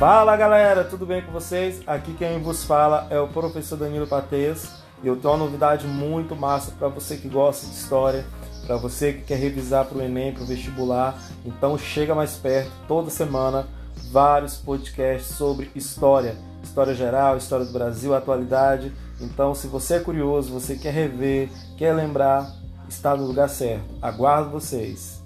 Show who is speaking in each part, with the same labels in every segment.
Speaker 1: Fala galera, tudo bem com vocês? Aqui quem vos fala é o professor Danilo Patês e eu tenho uma novidade muito massa para você que gosta de história, para você que quer revisar para o Enem, para o vestibular. Então chega mais perto, toda semana, vários podcasts sobre história, história geral, história do Brasil, atualidade. Então, se você é curioso, você quer rever, quer lembrar, está no lugar certo. Aguardo vocês.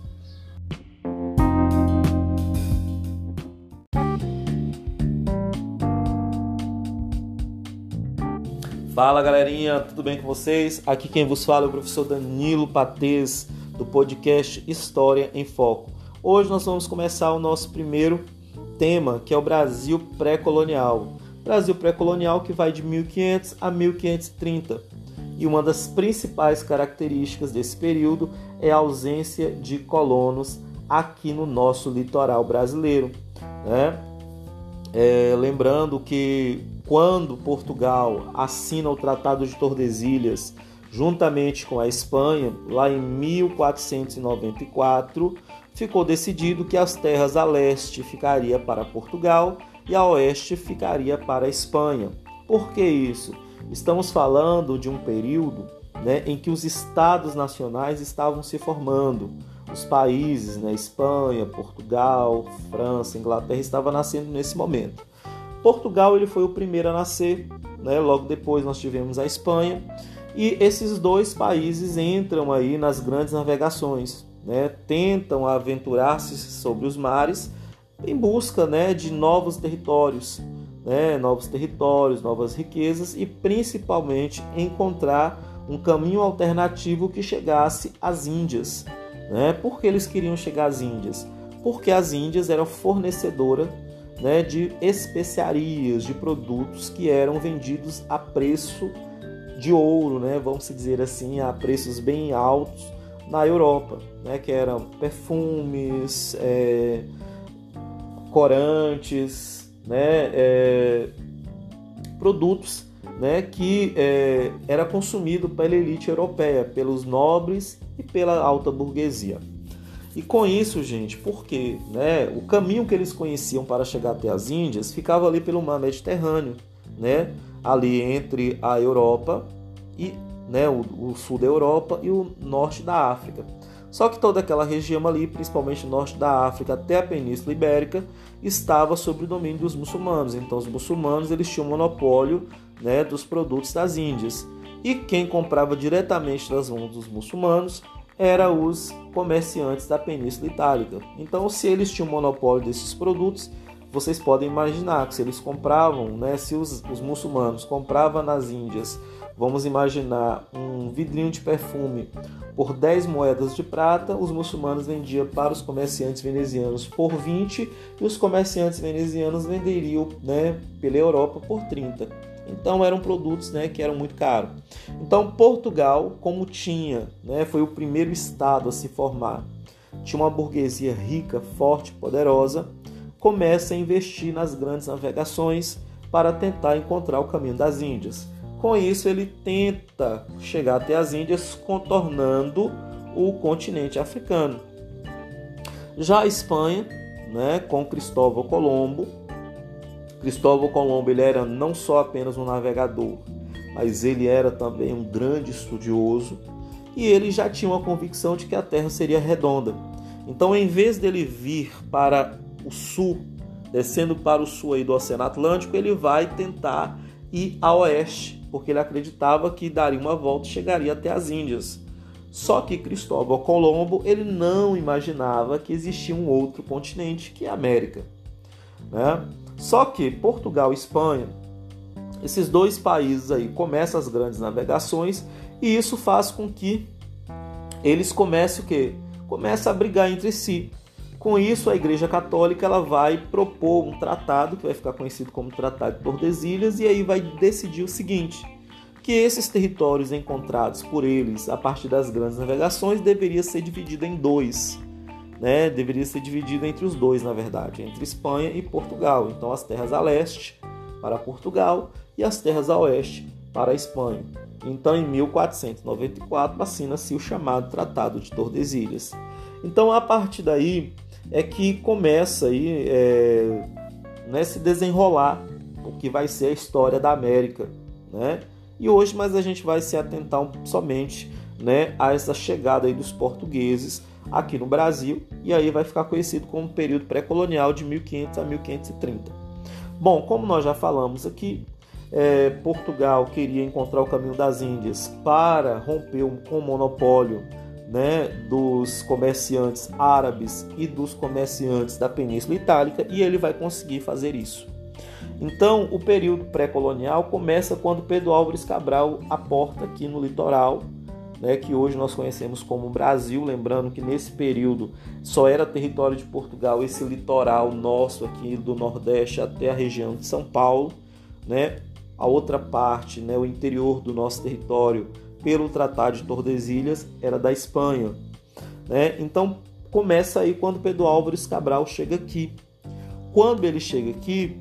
Speaker 1: Fala galerinha, tudo bem com vocês? Aqui quem vos fala é o professor Danilo Patês do podcast História em Foco. Hoje nós vamos começar o nosso primeiro tema, que é o Brasil pré-colonial. Brasil pré-colonial que vai de 1500 a 1530. E uma das principais características desse período é a ausência de colonos aqui no nosso litoral brasileiro. Né? É, lembrando que quando Portugal assina o Tratado de Tordesilhas juntamente com a Espanha, lá em 1494, ficou decidido que as terras a leste ficaria para Portugal e a oeste ficaria para a Espanha. Por que isso? Estamos falando de um período né, em que os estados nacionais estavam se formando. Os países, né, Espanha, Portugal, França, Inglaterra, estavam nascendo nesse momento. Portugal ele foi o primeiro a nascer, né? logo depois nós tivemos a Espanha, e esses dois países entram aí nas grandes navegações, né? tentam aventurar-se sobre os mares em busca né, de novos territórios, né? novos territórios, novas riquezas e principalmente encontrar um caminho alternativo que chegasse às Índias. Né? Por que eles queriam chegar às Índias? Porque as Índias eram fornecedora né, de especiarias, de produtos que eram vendidos a preço de ouro, né, vamos dizer assim, a preços bem altos na Europa, né, que eram perfumes, é, corantes, né, é, produtos né, que é, era consumido pela elite europeia, pelos nobres e pela alta burguesia. E com isso, gente, porque né, o caminho que eles conheciam para chegar até as Índias ficava ali pelo mar Mediterrâneo, né, ali entre a Europa e né, o, o sul da Europa e o norte da África. Só que toda aquela região ali, principalmente o norte da África até a Península Ibérica, estava sob o domínio dos muçulmanos. Então os muçulmanos eles tinham monopólio né, dos produtos das Índias. E quem comprava diretamente das mãos dos muçulmanos eram os comerciantes da Península Itálica. Então, se eles tinham monopólio desses produtos, vocês podem imaginar que se eles compravam, né, se os, os muçulmanos compravam nas Índias, vamos imaginar um vidrinho de perfume por 10 moedas de prata, os muçulmanos vendiam para os comerciantes venezianos por 20 e os comerciantes venezianos venderiam né, pela Europa por 30. Então eram produtos né, que eram muito caros. Então Portugal, como tinha, né, foi o primeiro estado a se formar, tinha uma burguesia rica, forte, poderosa, começa a investir nas grandes navegações para tentar encontrar o caminho das Índias. Com isso, ele tenta chegar até as Índias, contornando o continente africano. Já a Espanha, né, com Cristóvão Colombo, Cristóvão Colombo ele era não só apenas um navegador, mas ele era também um grande estudioso e ele já tinha uma convicção de que a Terra seria redonda. Então, em vez dele vir para o sul, descendo para o sul aí do Oceano Atlântico, ele vai tentar ir a oeste, porque ele acreditava que daria uma volta e chegaria até as Índias. Só que Cristóvão Colombo ele não imaginava que existia um outro continente que é a América. Né? Só que Portugal e Espanha, esses dois países aí começam as grandes navegações e isso faz com que eles comecem o quê? Começam a brigar entre si. Com isso, a Igreja Católica ela vai propor um tratado que vai ficar conhecido como Tratado de Tordesilhas e aí vai decidir o seguinte: que esses territórios encontrados por eles a partir das grandes navegações deveria ser dividido em dois né, deveria ser dividido entre os dois, na verdade, entre Espanha e Portugal. Então, as terras a leste para Portugal e as terras a oeste para a Espanha. Então, em 1494, assina-se o chamado Tratado de Tordesilhas. Então, a partir daí é que começa aí, é, né, se desenrolar o que vai ser a história da América, né? E hoje, mas a gente vai se atentar somente, né, a essa chegada aí dos portugueses aqui no Brasil e aí vai ficar conhecido como período pré-colonial de 1500 a 1530. Bom, como nós já falamos aqui, é, Portugal queria encontrar o caminho das Índias para romper com o monopólio né, dos comerciantes árabes e dos comerciantes da Península Itálica e ele vai conseguir fazer isso. Então, o período pré-colonial começa quando Pedro Álvares Cabral aporta aqui no litoral, né, que hoje nós conhecemos como Brasil. Lembrando que nesse período só era território de Portugal esse litoral nosso aqui do Nordeste até a região de São Paulo, né? A outra parte, né, o interior do nosso território, pelo Tratado de Tordesilhas, era da Espanha. Né? Então começa aí quando Pedro Álvares Cabral chega aqui. Quando ele chega aqui,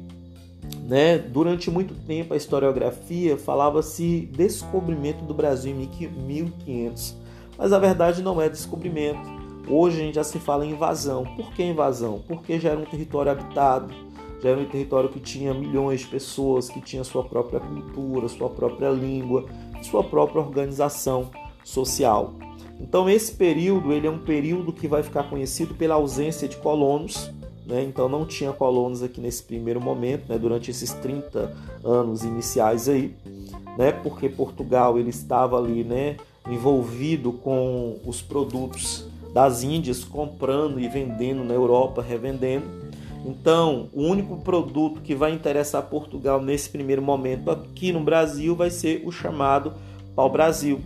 Speaker 1: né, durante muito tempo a historiografia falava-se descobrimento do Brasil em 1500, mas a verdade não é descobrimento. Hoje a gente já se fala em invasão. Por que invasão? Porque já era um território habitado, já era um território que tinha milhões de pessoas, que tinha sua própria cultura, sua própria língua, sua própria organização social. Então esse período ele é um período que vai ficar conhecido pela ausência de colonos, né? então não tinha colonos aqui nesse primeiro momento, né? durante esses 30 anos iniciais aí, né? porque Portugal ele estava ali né? envolvido com os produtos das Índias, comprando e vendendo na Europa, revendendo. Então, o único produto que vai interessar Portugal nesse primeiro momento aqui no Brasil vai ser o chamado pau-brasil.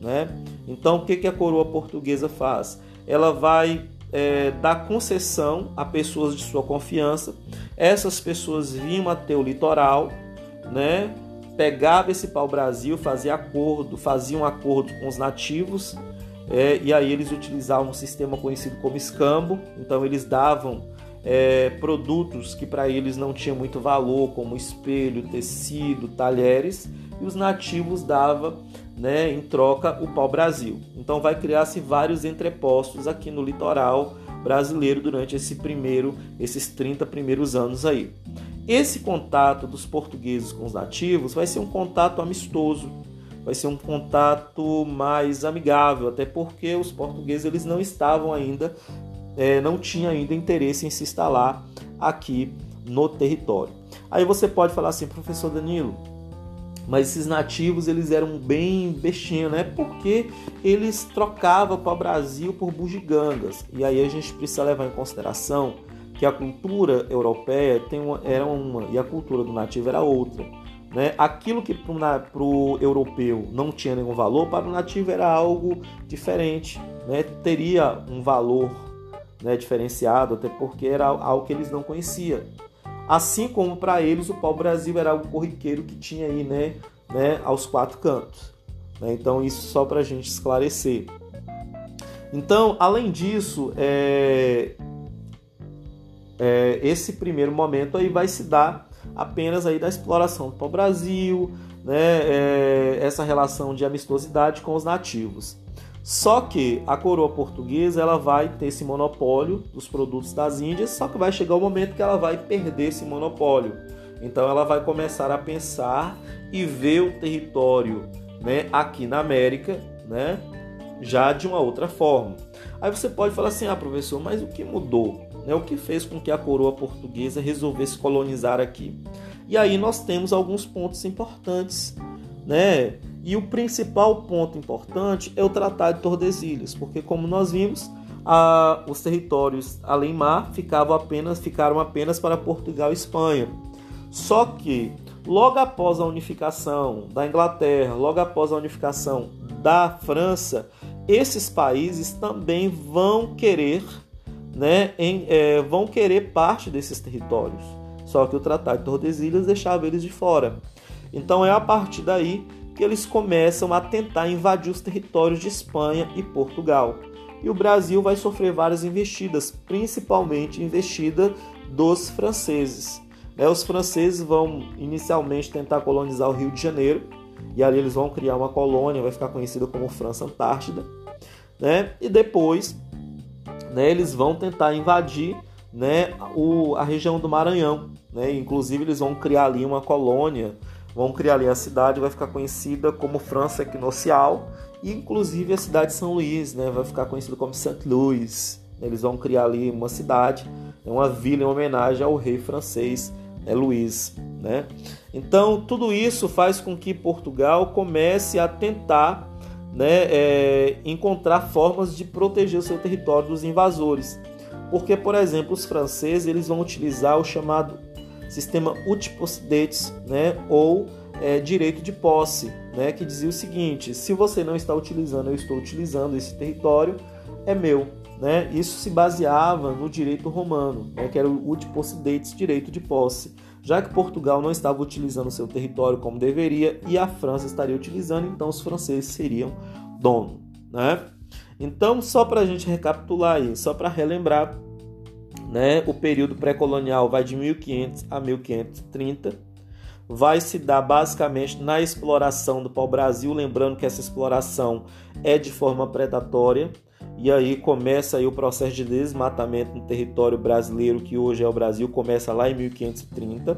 Speaker 1: Né? Então, o que, que a coroa portuguesa faz? Ela vai é, dar concessão a pessoas de sua confiança. Essas pessoas vinham até o litoral, né? pegava esse pau-brasil, fazia acordo, faziam acordo com os nativos, é, e aí eles utilizavam um sistema conhecido como escambo. Então, eles davam é, produtos que para eles não tinham muito valor, como espelho, tecido, talheres, e os nativos davam né, em troca o pau-brasil. Então vai criar-se vários entrepostos aqui no litoral brasileiro durante esse primeiro, esses 30 primeiros anos aí. Esse contato dos portugueses com os nativos vai ser um contato amistoso, vai ser um contato mais amigável, até porque os portugueses eles não estavam ainda é, não tinha ainda interesse em se instalar aqui no território. Aí você pode falar assim, professor Danilo, mas esses nativos eles eram bem bestinhos, né? Porque eles trocavam para o Brasil por bugigangas. E aí a gente precisa levar em consideração que a cultura europeia tem uma, era uma e a cultura do nativo era outra. Né? Aquilo que para o europeu não tinha nenhum valor, para o nativo era algo diferente, né? teria um valor né, diferenciado, até porque era algo que eles não conheciam. Assim como para eles o pau-brasil era algo corriqueiro que tinha aí né, né, aos quatro cantos. Né? Então, isso só para a gente esclarecer. Então, além disso, é, é, esse primeiro momento aí vai se dar apenas aí da exploração do pau-brasil, né, é, essa relação de amistosidade com os nativos. Só que a coroa portuguesa ela vai ter esse monopólio dos produtos das Índias, só que vai chegar o momento que ela vai perder esse monopólio. Então ela vai começar a pensar e ver o território, né, aqui na América, né, já de uma outra forma. Aí você pode falar assim: "Ah, professor, mas o que mudou? Né? O que fez com que a coroa portuguesa resolvesse colonizar aqui?" E aí nós temos alguns pontos importantes, né? E o principal ponto importante é o Tratado de Tordesilhas, porque como nós vimos, a, os territórios além mar ficavam apenas, ficaram apenas para Portugal e Espanha. Só que logo após a unificação da Inglaterra, logo após a unificação da França, esses países também vão querer, né, em, é, vão querer parte desses territórios. Só que o Tratado de Tordesilhas deixava eles de fora. Então é a partir daí que eles começam a tentar invadir os territórios de Espanha e Portugal. E o Brasil vai sofrer várias investidas, principalmente investida dos franceses. Né, os franceses vão inicialmente tentar colonizar o Rio de Janeiro, e ali eles vão criar uma colônia, vai ficar conhecida como França Antártida. Né? E depois né, eles vão tentar invadir né, o, a região do Maranhão. Né? Inclusive eles vão criar ali uma colônia, vão criar ali a cidade, vai ficar conhecida como França Equinocial e inclusive a cidade de São Luís, né, vai ficar conhecida como Saint Louis. Eles vão criar ali uma cidade, uma vila em homenagem ao rei francês né, Luís. Né? Então tudo isso faz com que Portugal comece a tentar né, é, encontrar formas de proteger o seu território dos invasores. Porque, por exemplo, os franceses eles vão utilizar o chamado sistema utposidets, né, ou é, direito de posse, né, que dizia o seguinte: se você não está utilizando, eu estou utilizando esse território, é meu. Né? Isso se baseava no direito romano, né, que era o utposidets, direito de posse já que Portugal não estava utilizando seu território como deveria e a França estaria utilizando, então os franceses seriam dono. Né? Então, só para a gente recapitular aí, só para relembrar, né, o período pré-colonial vai de 1500 a 1530, vai se dar basicamente na exploração do pau-brasil, lembrando que essa exploração é de forma predatória, e aí começa aí o processo de desmatamento no território brasileiro, que hoje é o Brasil, começa lá em 1530.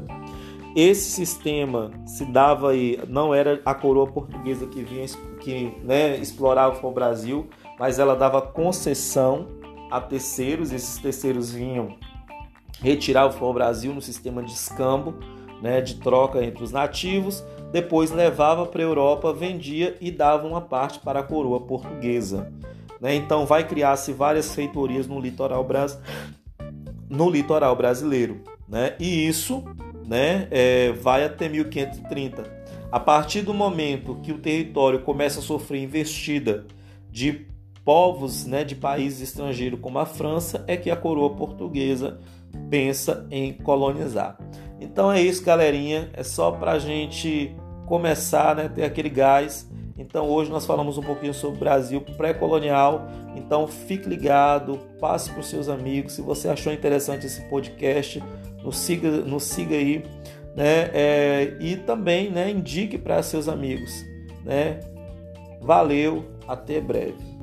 Speaker 1: Esse sistema se dava aí, não era a coroa portuguesa que vinha que né, explorava o Brasil, mas ela dava concessão a terceiros, esses terceiros vinham retirar o Brasil no sistema de escambo, né, de troca entre os nativos, depois levava para a Europa, vendia e dava uma parte para a coroa portuguesa. Né? Então vai criar-se várias feitorias no litoral, bras... no litoral brasileiro. Né? E isso né, é, vai até 1530. A partir do momento que o território começa a sofrer investida de povos né, de países estrangeiros como a França, é que a coroa portuguesa pensa em colonizar. Então é isso, galerinha. É só para a gente começar, né, ter aquele gás então hoje nós falamos um pouquinho sobre o Brasil pré-colonial. Então fique ligado, passe para os seus amigos. Se você achou interessante esse podcast, nos siga, nos siga aí, né? É, e também, né, indique para seus amigos, né? Valeu, até breve.